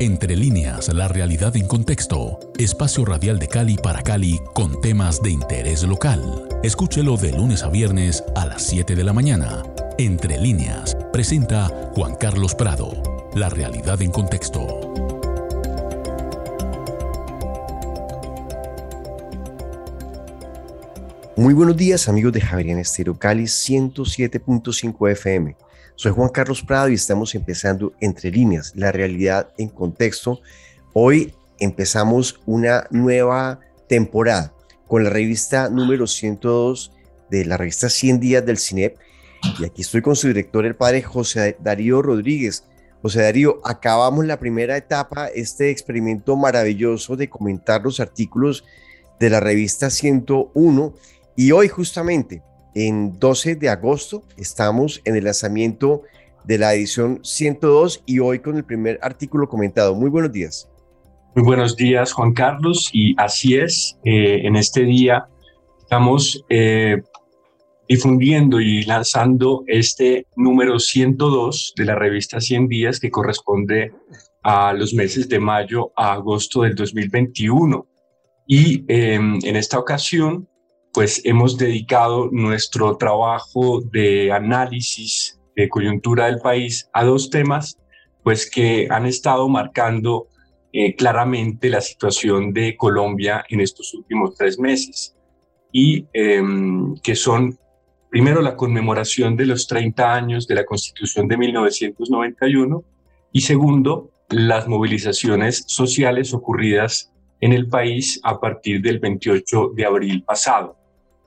Entre líneas, la realidad en contexto. Espacio radial de Cali para Cali con temas de interés local. Escúchelo de lunes a viernes a las 7 de la mañana. Entre líneas, presenta Juan Carlos Prado. La realidad en contexto. Muy buenos días amigos de Javier Estero Cali 107.5 FM. Soy Juan Carlos Prado y estamos empezando Entre líneas, la realidad en contexto. Hoy empezamos una nueva temporada con la revista número 102 de la revista 100 días del CINEP. Y aquí estoy con su director, el padre José Darío Rodríguez. José Darío, acabamos la primera etapa, este experimento maravilloso de comentar los artículos de la revista 101 y hoy justamente en 12 de agosto. Estamos en el lanzamiento de la edición 102 y hoy con el primer artículo comentado. Muy buenos días. Muy buenos días, Juan Carlos. Y así es, eh, en este día estamos eh, difundiendo y lanzando este número 102 de la revista 100 días que corresponde a los meses de mayo a agosto del 2021. Y em, en esta ocasión pues hemos dedicado nuestro trabajo de análisis de coyuntura del país a dos temas, pues que han estado marcando eh, claramente la situación de Colombia en estos últimos tres meses y em, que son, primero, la conmemoración de los 30 años de la Constitución de 1991 y segundo, las movilizaciones sociales ocurridas en el país a partir del 28 de abril pasado.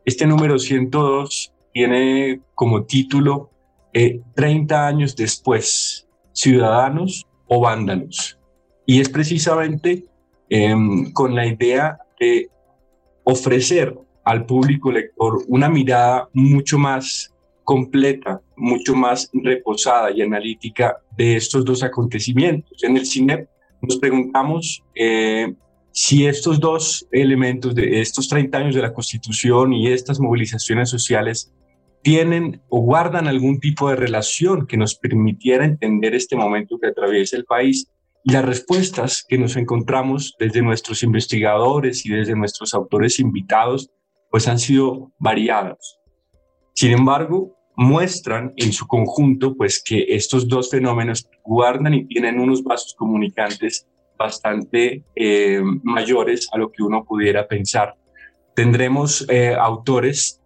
Este número 102 tiene como título 30 eh, años después, ciudadanos o vándalos. Y es precisamente em, con la idea de ofrecer al público lector una mirada mucho más completa, mucho más reposada y analítica de estos dos acontecimientos. En el cine nos preguntamos eh, si estos dos elementos de estos 30 años de la Constitución y estas movilizaciones sociales tienen o guardan algún tipo de relación que nos permitiera entender este momento que atraviesa el país las respuestas que nos encontramos desde nuestros investigadores y desde nuestros autores invitados pues han sido variadas. Sin embargo, muestran en su conjunto pues que estos dos fenómenos guardan y tienen unos vasos comunicantes bastante eh, mayores a lo que uno pudiera pensar. Tendremos eh, autores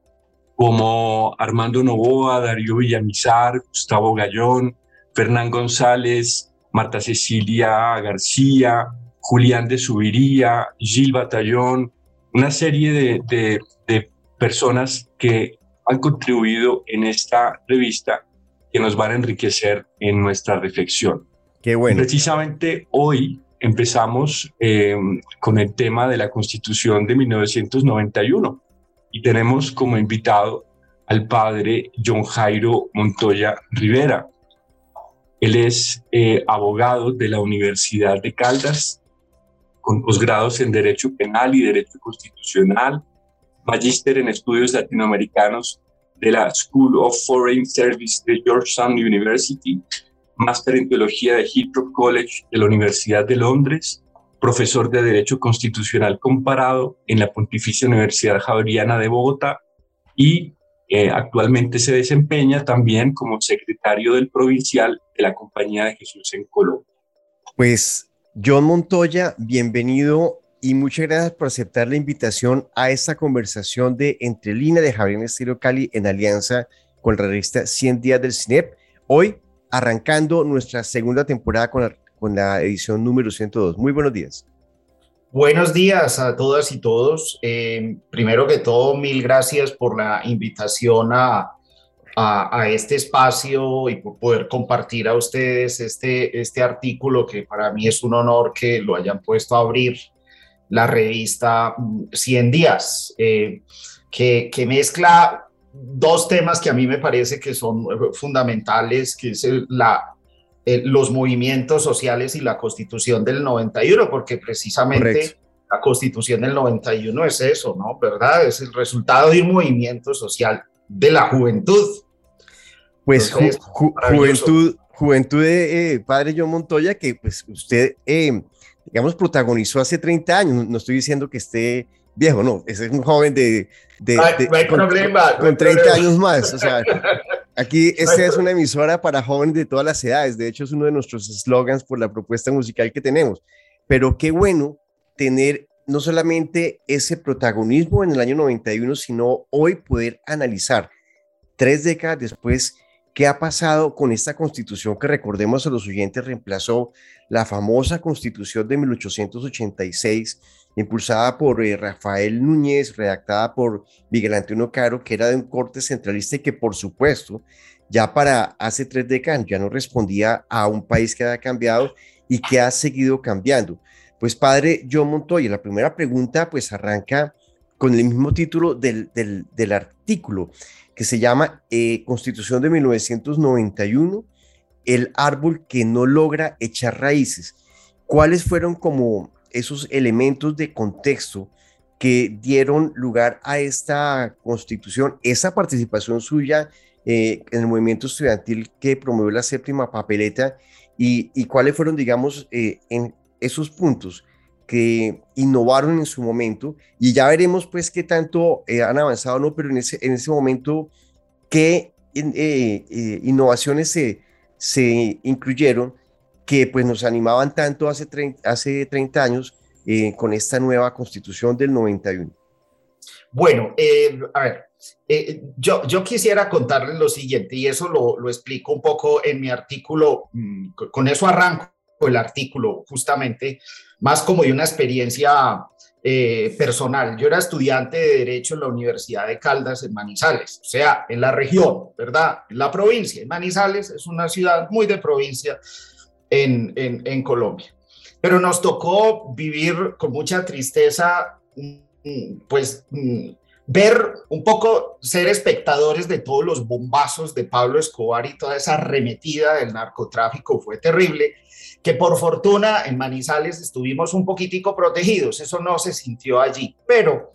como Armando Novoa, Darío Villamizar, Gustavo Gallón, Fernán González, Marta Cecilia García, Julián de Subiría, Gil Batallón, una serie de, de personas que han contribuido en esta revista que nos van a enriquecer en nuestra reflexión. Qué bueno. Precisamente hoy empezamos eh, con el tema de la Constitución de 1991 y tenemos como invitado al padre John Jairo Montoya Rivera. Él es eh, abogado de la Universidad de Caldas, con posgrados en Derecho Penal y Derecho Constitucional, magíster en Estudios Latinoamericanos de la School of Foreign Service de Georgetown University máster en teología de Heathrow College de la Universidad de Londres, profesor de Derecho Constitucional Comparado en la Pontificia Universidad Javeriana de Bogotá y eh, actualmente se desempeña también como secretario del provincial de la Compañía de Jesús en Colombia. Pues John Montoya, bienvenido y muchas gracias por aceptar la invitación a esta conversación de Entre Línea de Javier Estilo Cali en alianza con la revista 100 Días del CINEP. Hoy arrancando nuestra segunda temporada con la, con la edición número 102. Muy buenos días. Buenos días a todas y todos. Eh, primero que todo, mil gracias por la invitación a, a, este espacio y por poder compartir a ustedes este, este artículo que para mí es un honor que lo hayan puesto a abrir la revista 100 días, eh, que, que mezcla dos temas que a mí me parece que son eh, fundamentales, que es la, los movimientos sociales y la constitución del 91, porque precisamente la constitución del 91 es eso, ¿no? ¿Verdad? Es el resultado de un movimiento social de la juventud. Pues juventud, juventud de eh, padre John Montoya, que pues usted, eh, digamos, protagonizó hace 30 años. No estoy diciendo que esté viejo, no, es un joven de... de, con, problema, con 30 años más. O sea, aquí esta es una emisora para jóvenes de todas las edades. De hecho, es uno de nuestros slogans por la propuesta musical que tenemos. Pero qué bueno tener no solamente ese protagonismo en el año 91, sino hoy poder analizar tres décadas después qué ha pasado con esta constitución que recordemos a los oyentes reemplazó la famosa constitución de 1886 impulsada por eh, Rafael Núñez, redactada por Miguel Antonio Caro, que era de un corte centralista y que por supuesto ya para hace tres décadas ya no respondía a un país que había cambiado y que ha seguido cambiando. Pues padre John Montoya, la primera pregunta pues arranca con el mismo título del, del, artículo que se llama eh, Constitución de 1991, el árbol que no logra echar raíces. ¿Cuáles fueron como esos elementos de contexto que dieron lugar a esta constitución, esa participación suya eh, en el movimiento estudiantil que promovió la séptima papeleta y, cuáles fueron, digamos, eh, en esos puntos que innovaron en su momento. Y ya veremos pues qué tanto eh, han avanzado no, pero en ese, en ese momento qué innovaciones se, se incluyeron que pues nos animaban tanto hace 30, hace 30 años eh, con esta nueva constitución del 91? Bueno, eh, a ver, eh, yo, yo quisiera contarles lo siguiente y eso lo, lo explico un poco en mi artículo, mm, con eso arranco el artículo justamente, más como de una experiencia personal. Yo era estudiante de Derecho en la Universidad de Caldas en Manizales, o sea, en la región, ¿verdad? En la provincia. Manizales es una ciudad muy de provincia en, Colombia. Pero nos tocó vivir con mucha tristeza, mm, pues mm, ver un poco, ser espectadores de todos los bombazos de Pablo Escobar y toda esa arremetida del narcotráfico fue terrible, que por fortuna en Manizales estuvimos un poquitico protegidos, eso no se sintió allí, pero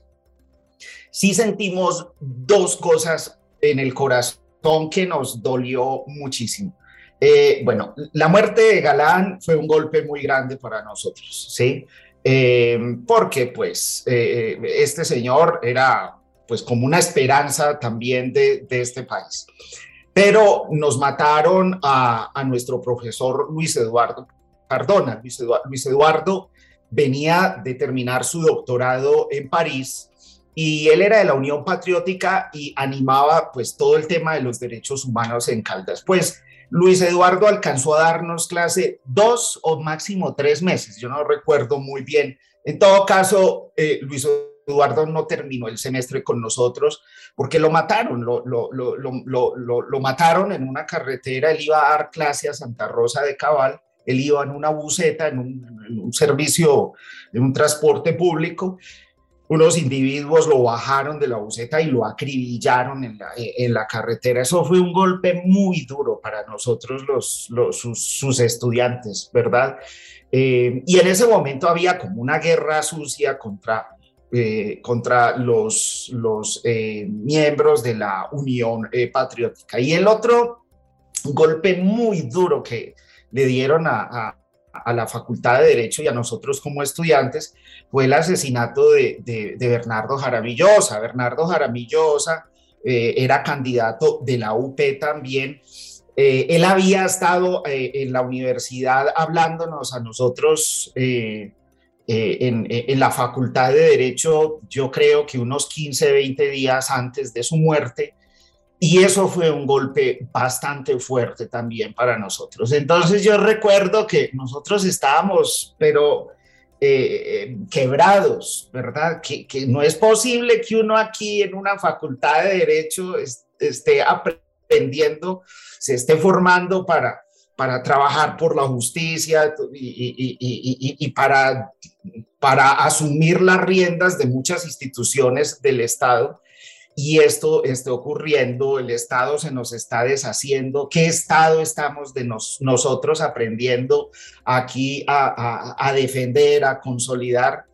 sí sentimos dos cosas en el corazón que nos dolió muchísimo. Eh, bueno, la muerte de Galán fue un golpe muy grande para nosotros, ¿sí? Eh, porque pues eh, este señor era pues como una esperanza también de, este país. Pero nos mataron a, nuestro profesor Luis Eduardo Cardona. Luis Eduardo, Luis Eduardo venía de terminar su doctorado en París y él era de la Unión Patriótica y animaba pues todo el tema de los derechos humanos en Caldas. Pues Luis Eduardo alcanzó a darnos clase dos o máximo tres meses, yo no recuerdo muy bien. En todo caso, eh, Luis Eduardo no terminó el semestre con nosotros porque lo mataron, lo, lo, lo, lo, mataron en una carretera, él iba a dar clase a Santa Rosa de Cabal, él iba en una buceta, en un, en un servicio, en un transporte público, unos individuos lo bajaron de la buceta y lo acribillaron en la, en la carretera. Eso fue un golpe muy duro para nosotros, los, los sus, estudiantes, ¿verdad? Eh, y en ese momento había como una guerra sucia contra, eh, contra los, los eh, miembros de la Unión Patriótica. Y el otro golpe muy duro que le dieron a, a la Facultad de Derecho y a nosotros como estudiantes fue el asesinato de, Bernardo Jaramillosa. Bernardo Jaramillosa eh, era candidato de la UP también. Eh, él había estado eh, en la universidad hablándonos a nosotros en, en, la Facultad de Derecho, yo creo que unos 15, 20 días antes de su muerte. Y eso fue un golpe bastante fuerte también para nosotros. Entonces yo recuerdo que nosotros estábamos, pero eh, quebrados, ¿verdad? Que, que, no es posible que uno aquí en una facultad de derecho esté aprendiendo, se esté formando para, para trabajar por la justicia y, y, y, para, para asumir las riendas de muchas instituciones del Estado y esto está ocurriendo, el Estado se nos está deshaciendo, ¿qué Estado estamos de nosotros aprendiendo aquí a, defender, a consolidar?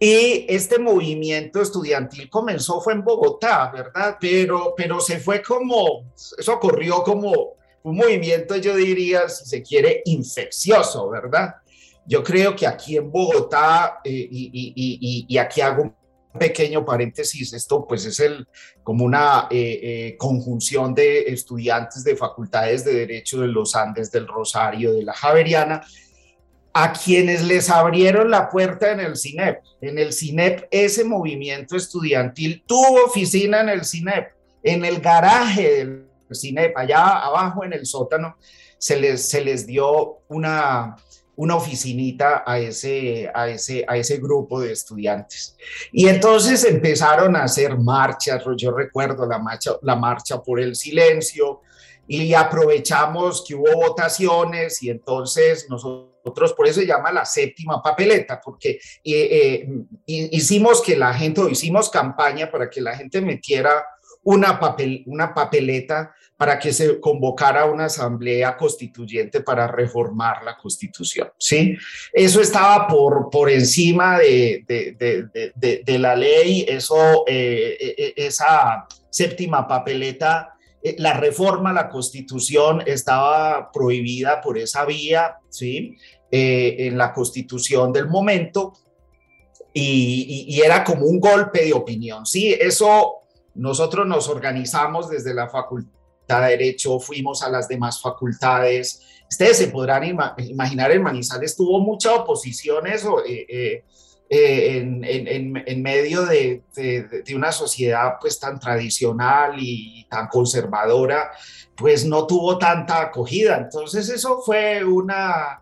Y este movimiento estudiantil comenzó, fue en Bogotá, ¿verdad? Pero, pero se fue como, eso ocurrió como, un movimiento, yo diría, si se quiere, infeccioso, ¿verdad? Yo creo que aquí en Bogotá, eh, y, aquí hago pequeño paréntesis, esto pues es el, como una eh, eh, conjunción de estudiantes de facultades de Derecho de los Andes, del Rosario, de la Javeriana, a quienes les abrieron la puerta en el CINEP. En el CINEP ese movimiento estudiantil tuvo oficina en el CINEP, en el garaje del CINEP, allá abajo en el sótano, se les, se les dio una, una oficinita a ese, a, ese, a ese grupo de estudiantes. Y entonces empezaron a hacer marchas, yo recuerdo la marcha, la marcha por el silencio, y aprovechamos que hubo votaciones y entonces nosotros, por eso se llama la séptima papeleta, porque eh, eh, hicimos que la gente, hicimos campaña para que la gente metiera una, papel, una papeleta para que se convocara una asamblea constituyente para reformar la constitución, ¿sí? Eso estaba por, por encima de, de, de, la ley, eso, eh, eh, eh, esa séptima papeleta, la reforma a la constitución estaba prohibida por esa vía, ¿sí? en la constitución del momento, y, era como un golpe de opinión, ¿sí? Eso nosotros nos organizamos desde la Facultad de Derecho, fuimos a las demás facultades. Ustedes se podrán imaginar, en Manizales tuvo mucha oposición eso, eh, eh, eh, en, en, en, medio de, una sociedad pues tan tradicional y tan conservadora, pues no tuvo tanta acogida. Entonces eso fue una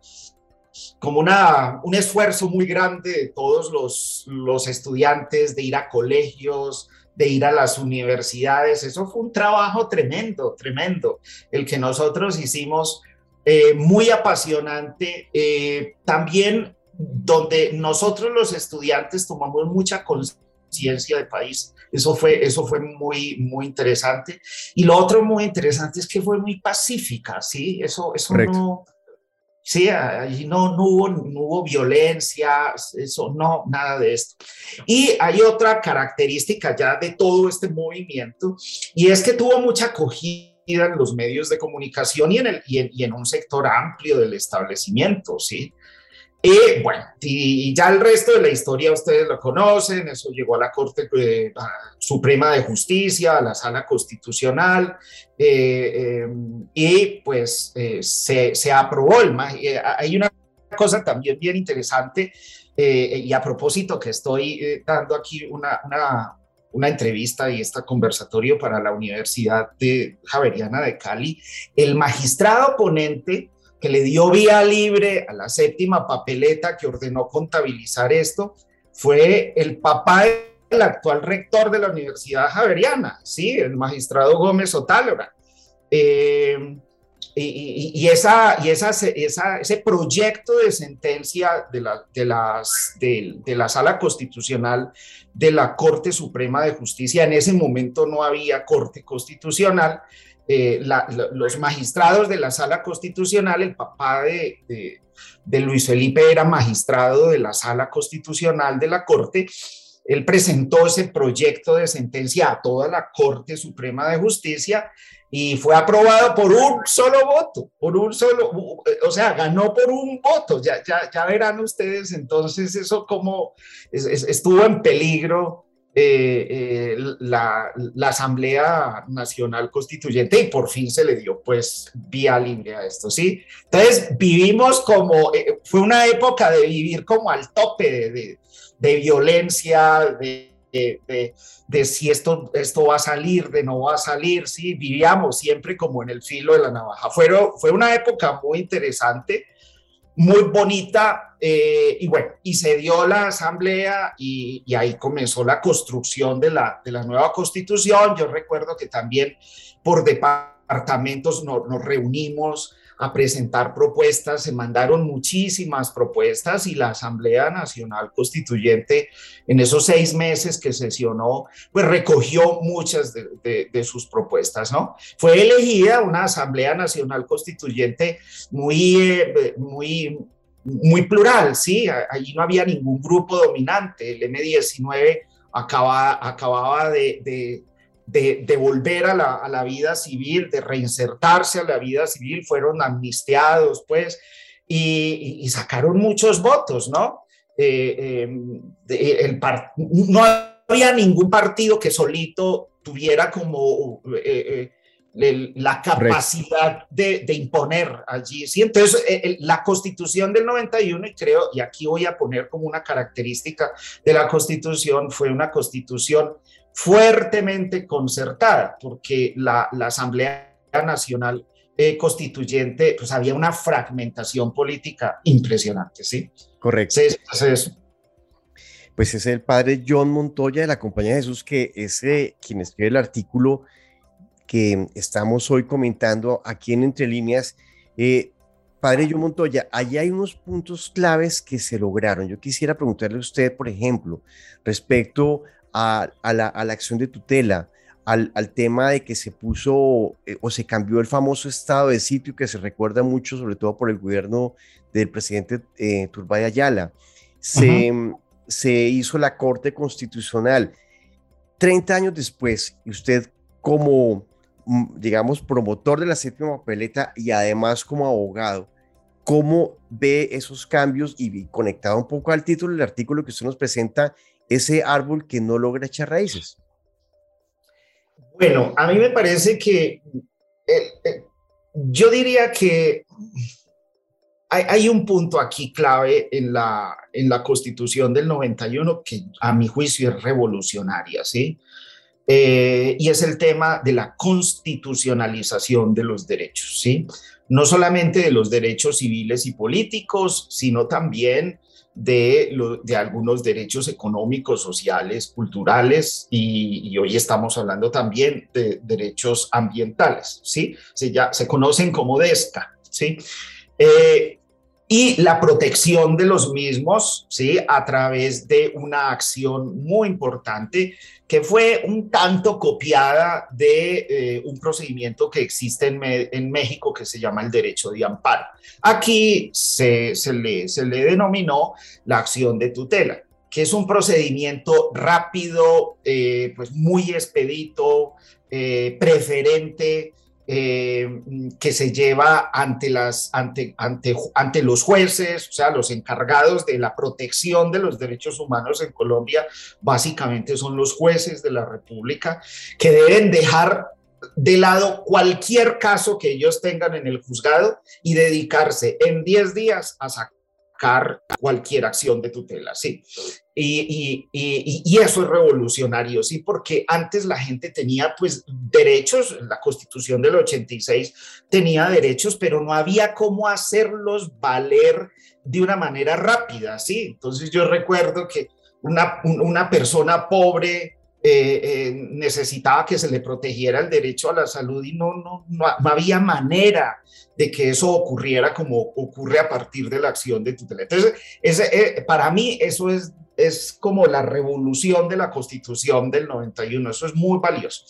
como una, un esfuerzo muy grande de todos los, los estudiantes de ir a colegios, de ir a las universidades. Eso fue un trabajo tremendo, tremendo, el que nosotros hicimos, eh, muy apasionante. Eh, también donde nosotros los estudiantes tomamos mucha conciencia del país. Eso fue, eso fue muy, muy interesante. Y lo otro muy interesante es que fue muy pacífica, ¿sí? Eso, eso no Sí, no, no, hubo, no hubo violencia, eso, no, nada de esto. Y hay otra característica ya de todo este movimiento, y es que tuvo mucha acogida en los medios de comunicación y en, el, y en un sector amplio del establecimiento, ¿sí? Y bueno, y, ya el resto de la historia ustedes lo conocen, eso llegó a la Corte eh, Suprema de Justicia, a la Sala Constitucional, eh, eh, y pues se, se, aprobó el... hay una cosa también bien interesante, y a propósito que estoy dando aquí una, una, una entrevista y este conversatorio para la Universidad de Javeriana de Cali, el magistrado ponente que le dio vía libre a la séptima papeleta que ordenó contabilizar esto, fue el papá del actual rector de la Universidad Javeriana, ¿sí? el magistrado Gómez Otálora. Eh, y, esa, y esa, ese proyecto de sentencia de la, de, las, de la Sala Constitucional de la Corte Suprema de Justicia, en ese momento no había Corte Constitucional, eh, los magistrados de la sala constitucional, el papá de, Luis Felipe era magistrado de la sala constitucional de la Corte, él presentó ese proyecto de sentencia a toda la Corte Suprema de Justicia y fue aprobado por un solo voto, por un solo, o sea, ganó por un voto, ya, ya, ya verán ustedes entonces eso como estuvo en peligro eh, eh, la, Asamblea Nacional Constituyente y por fin se le dio pues vía libre a esto, ¿sí? Entonces vivimos como, eh, fue una época de vivir como al tope de, de, violencia, de, de, de, si esto, esto va a salir, de no va a salir, ¿sí? Vivíamos siempre como en el filo de la navaja. Fue, fue una época muy interesante muy bonita eh, y bueno, y se dio la asamblea y, ahí comenzó la construcción de la, de la, nueva constitución. Yo recuerdo que también por departamentos nos reunimos a presentar propuestas, se mandaron muchísimas propuestas y la Asamblea Nacional Constituyente en esos seis meses que sesionó, pues recogió muchas de, sus propuestas, ¿no? Fue elegida una Asamblea Nacional Constituyente muy, eh, muy, muy plural, ¿sí? Allí no había ningún grupo dominante, el M19 acaba, acababa de volver a la, vida civil, de reinsertarse a la vida civil, fueron amnistiados, pues, y, sacaron muchos votos, ¿no? Eh, em, no había ningún partido que solito tuviera como eh, eh, la capacidad de, imponer allí. ¿sí? Entonces, la constitución del 91, y creo, y aquí voy a poner como una característica de la constitución, fue una constitución fuertemente concertada, porque la, Asamblea Nacional eh, Constituyente, pues había una fragmentación política impresionante, ¿sí? Correcto. Entonces, pues es el padre John Montoya de la Compañía de Jesús, que es eh, quien escribe el artículo que estamos hoy comentando aquí en Entre Líneas. Eh, padre John Montoya, allí hay unos puntos claves que se lograron. Yo quisiera preguntarle a usted, por ejemplo, respecto a, la, acción de tutela, al, tema de que se puso eh, o se cambió el famoso estado de sitio que se recuerda mucho, sobre todo por el gobierno del presidente eh, Turbay Ayala. Se, se hizo la Corte Constitucional. 30 años después, y usted como, digamos, promotor de la séptima papeleta y además como abogado, ¿cómo ve esos cambios? Y conectado un poco al título del artículo que usted nos presenta, ese árbol que no logra echar raíces? Bueno, a mí me parece que eh, eh, yo diría que hay, un punto aquí clave en la, en la constitución del 91 que a mi juicio es revolucionaria, ¿sí? Eh, y es el tema de la constitucionalización de los derechos, ¿sí? No solamente de los derechos civiles y políticos, sino también de, de algunos derechos económicos, sociales, culturales y, hoy estamos hablando también de derechos ambientales, ¿sí? Se, ya, se conocen como DESCA, ¿sí? Eh, y la protección de los mismos, ¿sí? A través de una acción muy importante que fue un tanto copiada de eh, un procedimiento que existe en, en, México que se llama el derecho de amparo. Aquí se, se, le, se le denominó la acción de tutela que es un procedimiento rápido, eh, pues muy expedito, eh, preferente, eh, que se lleva ante, las, ante, ante, ante los jueces, o sea, los encargados de la protección de los derechos humanos en Colombia, básicamente son los jueces de la República, que deben dejar de lado cualquier caso que ellos tengan en el juzgado y dedicarse en 10 días a sacar cualquier acción de tutela, sí. Y, y, eso es revolucionario, sí, porque antes la gente tenía pues derechos, la constitución del 86 tenía derechos, pero no había cómo hacerlos valer de una manera rápida, sí. Entonces yo recuerdo que una, una persona pobre eh, eh, necesitaba que se le protegiera el derecho a la salud y no, no, no, había manera de que eso ocurriera como ocurre a partir de la acción de tutela. Entonces, ese, eh, para mí eso es, es como la revolución de la constitución del 91, eso es muy valioso.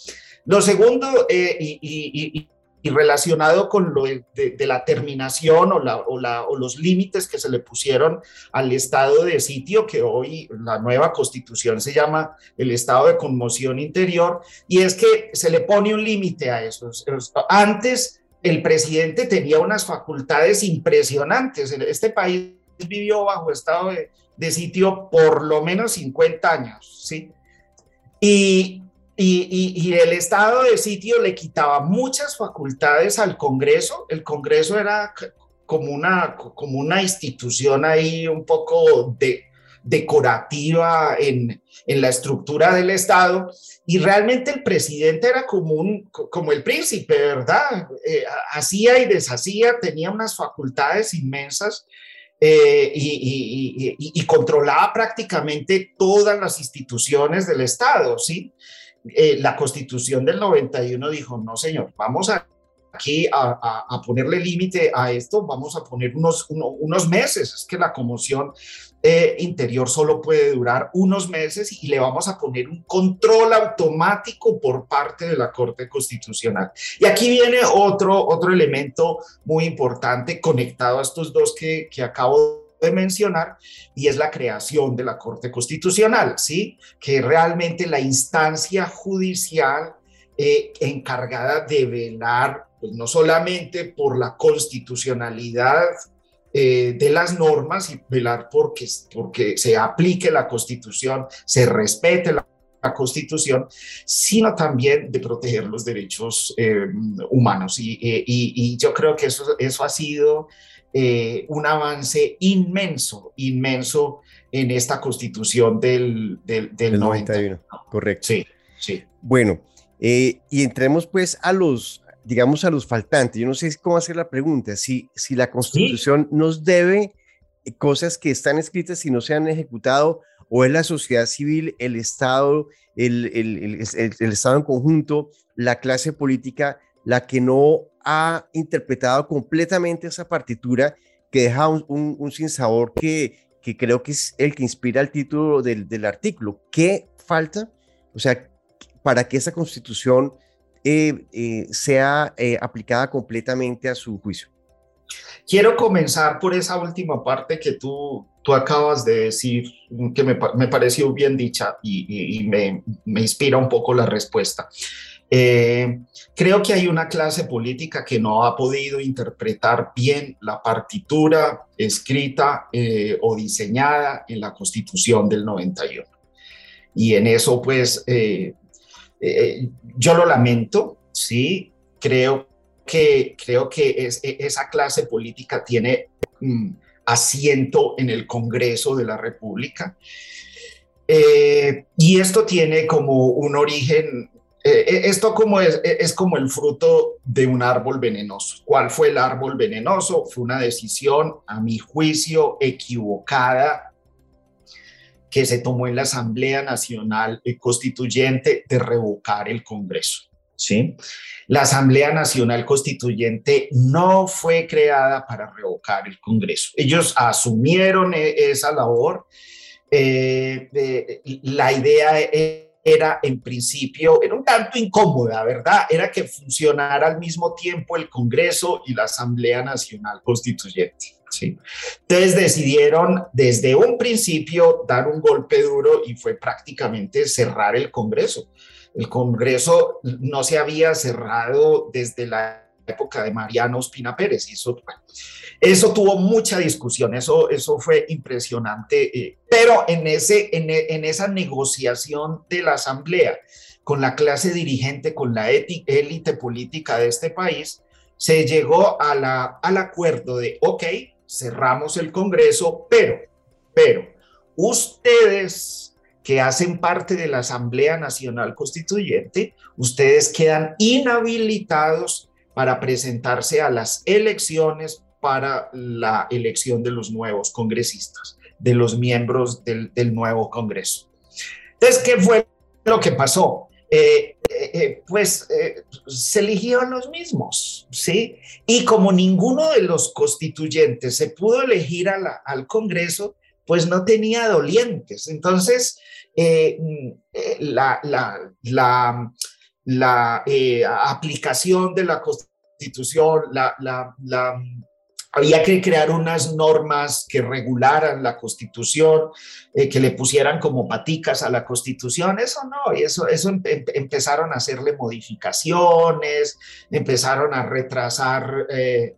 Lo segundo, y, relacionado con lo de, la terminación o, la, o, la, o, los límites que se le pusieron al estado de sitio, que hoy la nueva constitución se llama el estado de conmoción interior, y es que se le pone un límite a eso. Antes el presidente tenía unas facultades impresionantes. Este país vivió bajo estado de, de sitio por lo menos 50 años, ¿sí? Y, y, el estado de sitio le quitaba muchas facultades al Congreso. El Congreso era como una, como una institución ahí un poco de, decorativa en, en, la estructura del Estado y realmente el presidente era como, un, como el príncipe, ¿verdad? Eh, hacía y deshacía, tenía unas facultades inmensas eh, y, y, y, controlaba prácticamente todas las instituciones del Estado, ¿sí? Eh, la constitución del 91 dijo, no señor, vamos a aquí a, ponerle límite a esto, vamos a poner unos, unos meses, es que la conmoción eh, interior solo puede durar unos meses y le vamos a poner un control automático por parte de la Corte Constitucional. Y aquí viene otro, otro elemento muy importante conectado a estos dos que, que acabo de mencionar, y es la creación de la Corte Constitucional, ¿sí? Que realmente la instancia judicial eh, encargada de velar pues, no solamente por la constitucionalidad eh, de las normas y velar porque, porque se aplique la constitución, se respete la, constitución, sino también de proteger los derechos eh, humanos. Y, y, yo creo que eso, eso ha sido un avance inmenso, inmenso en esta constitución del, del, 91. Correcto. Sí, sí. Bueno, eh, y entremos pues a los, digamos, a los faltantes. Yo no sé cómo hacer la pregunta, si, si la constitución nos debe cosas que están escritas y no se han ejecutado, o es la sociedad civil, el Estado, el, el, el, el Estado en conjunto, la clase política, la que no ha interpretado completamente esa partitura que deja un, un, un sinsabor que, que creo que es el que inspira el título del, del artículo. ¿Qué falta? O sea, para que esa constitución eh, eh, sea eh, aplicada completamente a su juicio. Quiero comenzar por esa última parte que tú, tú acabas de decir, que me, me pareció bien dicha y, y, me, me, inspira un poco la respuesta. Eh, creo que hay una clase política que no ha podido interpretar bien la partitura escrita eh, o diseñada en la Constitución del 91. Y en eso, pues, eh, yo lo lamento, sí, creo que, creo que e, esa clase política tiene mm, asiento en el Congreso de la República. y esto tiene como un origen eh, eh, esto como es, eh, es como el fruto de un árbol venenoso. ¿Cuál fue el árbol venenoso? Fue una decisión, a mi juicio, equivocada que se tomó en la Asamblea Nacional Constituyente de revocar el Congreso. ¿sí? La Asamblea Nacional Constituyente no fue creada para revocar el Congreso. Ellos asumieron esa labor. la idea es era en principio, era un tanto incómoda, ¿verdad? Era que funcionara al mismo tiempo el Congreso y la Asamblea Nacional Constituyente. ¿sí? Entonces decidieron desde un principio dar un golpe duro y fue prácticamente cerrar el Congreso. El Congreso no se había cerrado desde la época de Mariano Ospina Pérez. Y eso, eso tuvo mucha discusión, eso, eso fue impresionante. Eh, pero en, ese, en, en, esa negociación de la Asamblea con la clase dirigente, con la élite política de este país, se llegó a la, al acuerdo de, ok, cerramos el Congreso, pero, pero, ustedes que hacen parte de la Asamblea Nacional Constituyente, ustedes quedan inhabilitados para presentarse a las elecciones para la elección de los nuevos congresistas, de los miembros del, nuevo Congreso. Entonces, ¿qué fue lo que pasó? Eh, eh, eh, pues se eligieron los mismos, ¿sí? Y como ninguno de los constituyentes se pudo elegir al Congreso, pues no tenía dolientes. Entonces, la, la, la la eh, aplicación de la constitución, había que crear unas normas que regularan la constitución, eh, que le pusieran como paticas a la constitución, eso no, y eso, empezaron a hacerle modificaciones, empezaron a retrasar eh,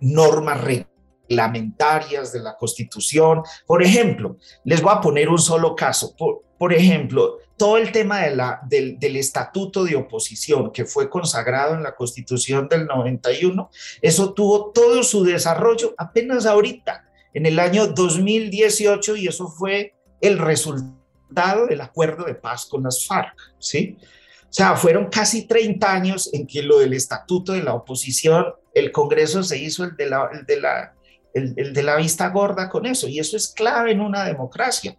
normas reglamentarias de la constitución. Por ejemplo, les voy a poner un solo caso. Por ejemplo, todo el tema de la, del, del, estatuto de oposición que fue consagrado en la constitución del 91, eso tuvo todo su desarrollo apenas ahorita, en el año 2018, y eso fue el resultado del acuerdo de paz con las FARC, ¿sí? O sea, fueron casi 30 años en que lo del estatuto de la oposición, el Congreso se hizo el de la, el de la, el, el de la vista gorda con eso, y eso es clave en una democracia.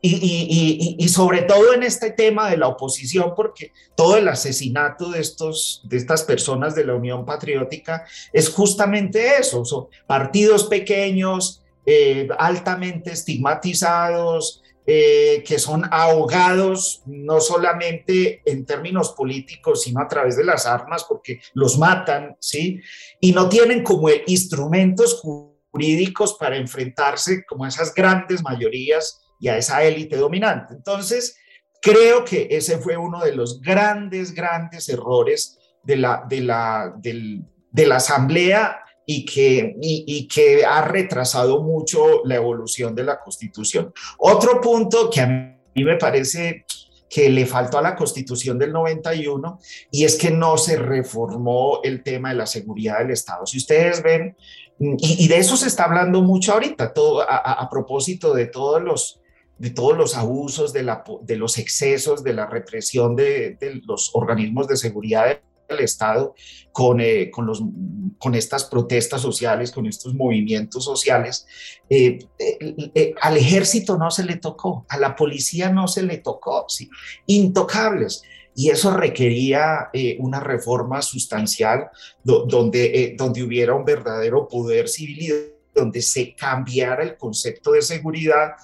Y, y, y, sobre todo en este tema de la oposición, porque todo el asesinato de, estos, de estas personas de la Unión Patriótica es justamente eso, son partidos pequeños, eh, altamente estigmatizados, eh, que son ahogados no solamente en términos políticos, sino a través de las armas, porque los matan, ¿sí? Y no tienen como instrumentos jurídicos para enfrentarse como esas grandes mayorías y a esa élite dominante. Entonces, Creo que ese fue uno de los grandes, grandes errores de la, de la, de la Asamblea y que, y, que ha retrasado mucho la evolución de la Constitución. Otro punto que a mí me parece que le faltó a la Constitución del 91 y es que no se reformó el tema de la seguridad del Estado. Si ustedes ven, y, de eso se está hablando mucho ahorita, todo, a, propósito de todos los de todos los abusos, de, la, de los excesos, de la represión de, de los organismos de seguridad el Estado con, eh, con, los, con estas protestas sociales, con estos movimientos sociales. Eh, eh, al ejército no se le tocó, a la policía no se le tocó, ¿sí? intocables. Y eso requería una reforma sustancial donde, donde hubiera un verdadero poder civil donde se cambiara el concepto de seguridad,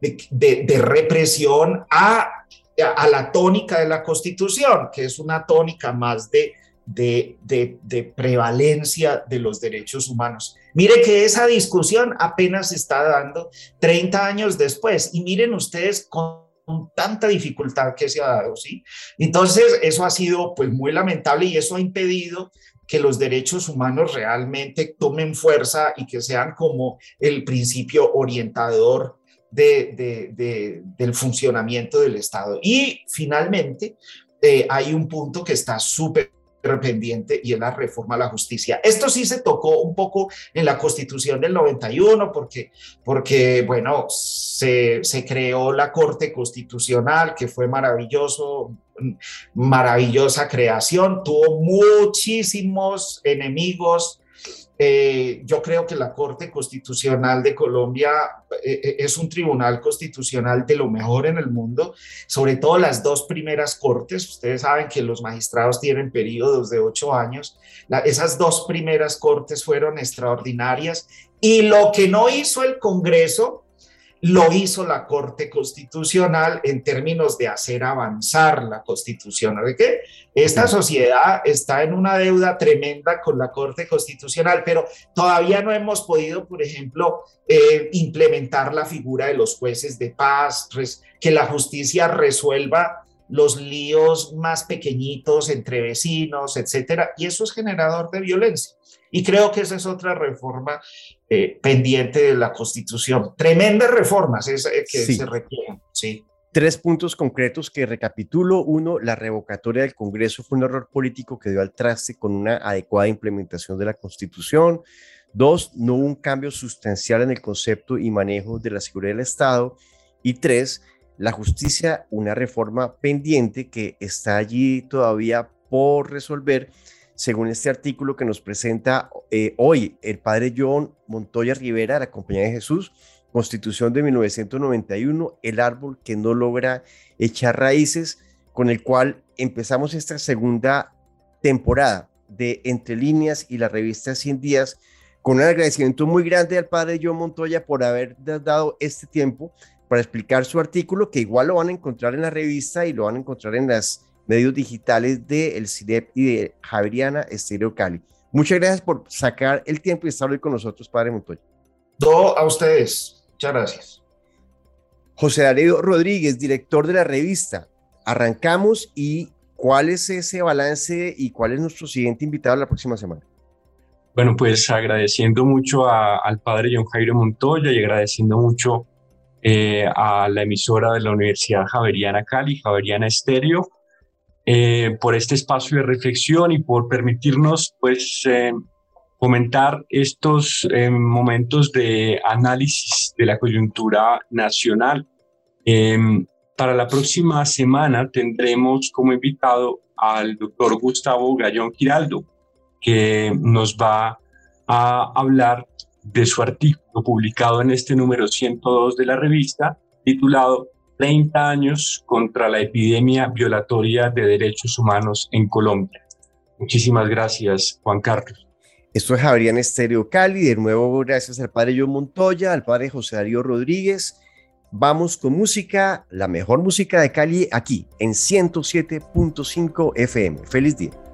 de, de represión a a la tónica de la Constitución, que es una tónica más de, de, prevalencia de los derechos humanos. Mire que esa discusión apenas se está dando 30 años después y miren ustedes con tanta dificultad que se ha dado, ¿sí? Entonces, eso ha sido pues muy lamentable y eso ha impedido que los derechos humanos realmente tomen fuerza y que sean como el principio orientador de, del funcionamiento del Estado. Y finalmente, eh, hay un punto que está súper pendiente y es la reforma a la justicia. Esto sí se tocó un poco en la constitución del 91 porque, porque bueno, se, se creó la Corte Constitucional que fue maravilloso, maravillosa creación, tuvo muchísimos enemigos, eh, yo creo que la Corte Constitucional de Colombia eh, eh, es un tribunal constitucional de lo mejor en el mundo, sobre todo las dos primeras cortes. Ustedes saben que los magistrados tienen periodos de ocho años. esas dos primeras cortes fueron extraordinarias y lo que no hizo el Congreso lo hizo la Corte Constitucional en términos de hacer avanzar la Constitución. ¿De qué? Esta sociedad está en una deuda tremenda con la Corte Constitucional, pero todavía no hemos podido, por ejemplo, eh, implementar la figura de los jueces de paz, que la justicia resuelva los líos más pequeñitos entre vecinos, etcétera, y eso es generador de violencia. Y creo que esa es otra reforma eh, pendiente de la Constitución. Tremendas reformas es, eh, que se requieren, sí. Tres puntos concretos que recapitulo. Uno, la revocatoria del Congreso fue un error político que dio al traste con una adecuada implementación de la Constitución. Dos, no hubo un cambio sustancial en el concepto y manejo de la seguridad del Estado. Y tres, la justicia, una reforma pendiente que está allí todavía por resolver, según este artículo que nos presenta eh, hoy el padre John Montoya Rivera de la Compañía de Jesús, Constitución de 1991, el árbol que no logra echar raíces, con el cual empezamos esta segunda temporada de Entre Líneas y la revista 100 días, con un agradecimiento muy grande al padre John Montoya por haber dado este tiempo para explicar su artículo, que igual lo van a encontrar en la revista y lo van a encontrar en los medios digitales de El CIDEP y de Javeriana Estéreo Cali. Muchas gracias por sacar el tiempo y estar hoy con nosotros, Padre Montoya. Todo a ustedes. Muchas gracias. José Darío Rodríguez, director de la revista. Arrancamos y ¿cuál es ese balance y cuál es nuestro siguiente invitado la próxima semana? Bueno, pues agradeciendo mucho al padre John Jairo Montoya y agradeciendo mucho eh, a la emisora de la Universidad Javeriana Cali, Javeriana Estéreo, eh, por este espacio de reflexión y por permitirnos pues eh, comentar estos momentos de análisis de la coyuntura nacional. Em, para la próxima semana tendremos como invitado al doctor Gustavo Gallón Giraldo, que nos va a hablar de su artículo publicado en este número 102 de la revista, titulado 30 años contra la epidemia violatoria de derechos humanos en Colombia. Muchísimas gracias, Juan Carlos. Esto es Javier Estéreo Cali. De nuevo, gracias al padre John Montoya, al padre José Darío Rodríguez. Vamos con música, la mejor música de Cali aquí en 107.5 FM. Feliz día.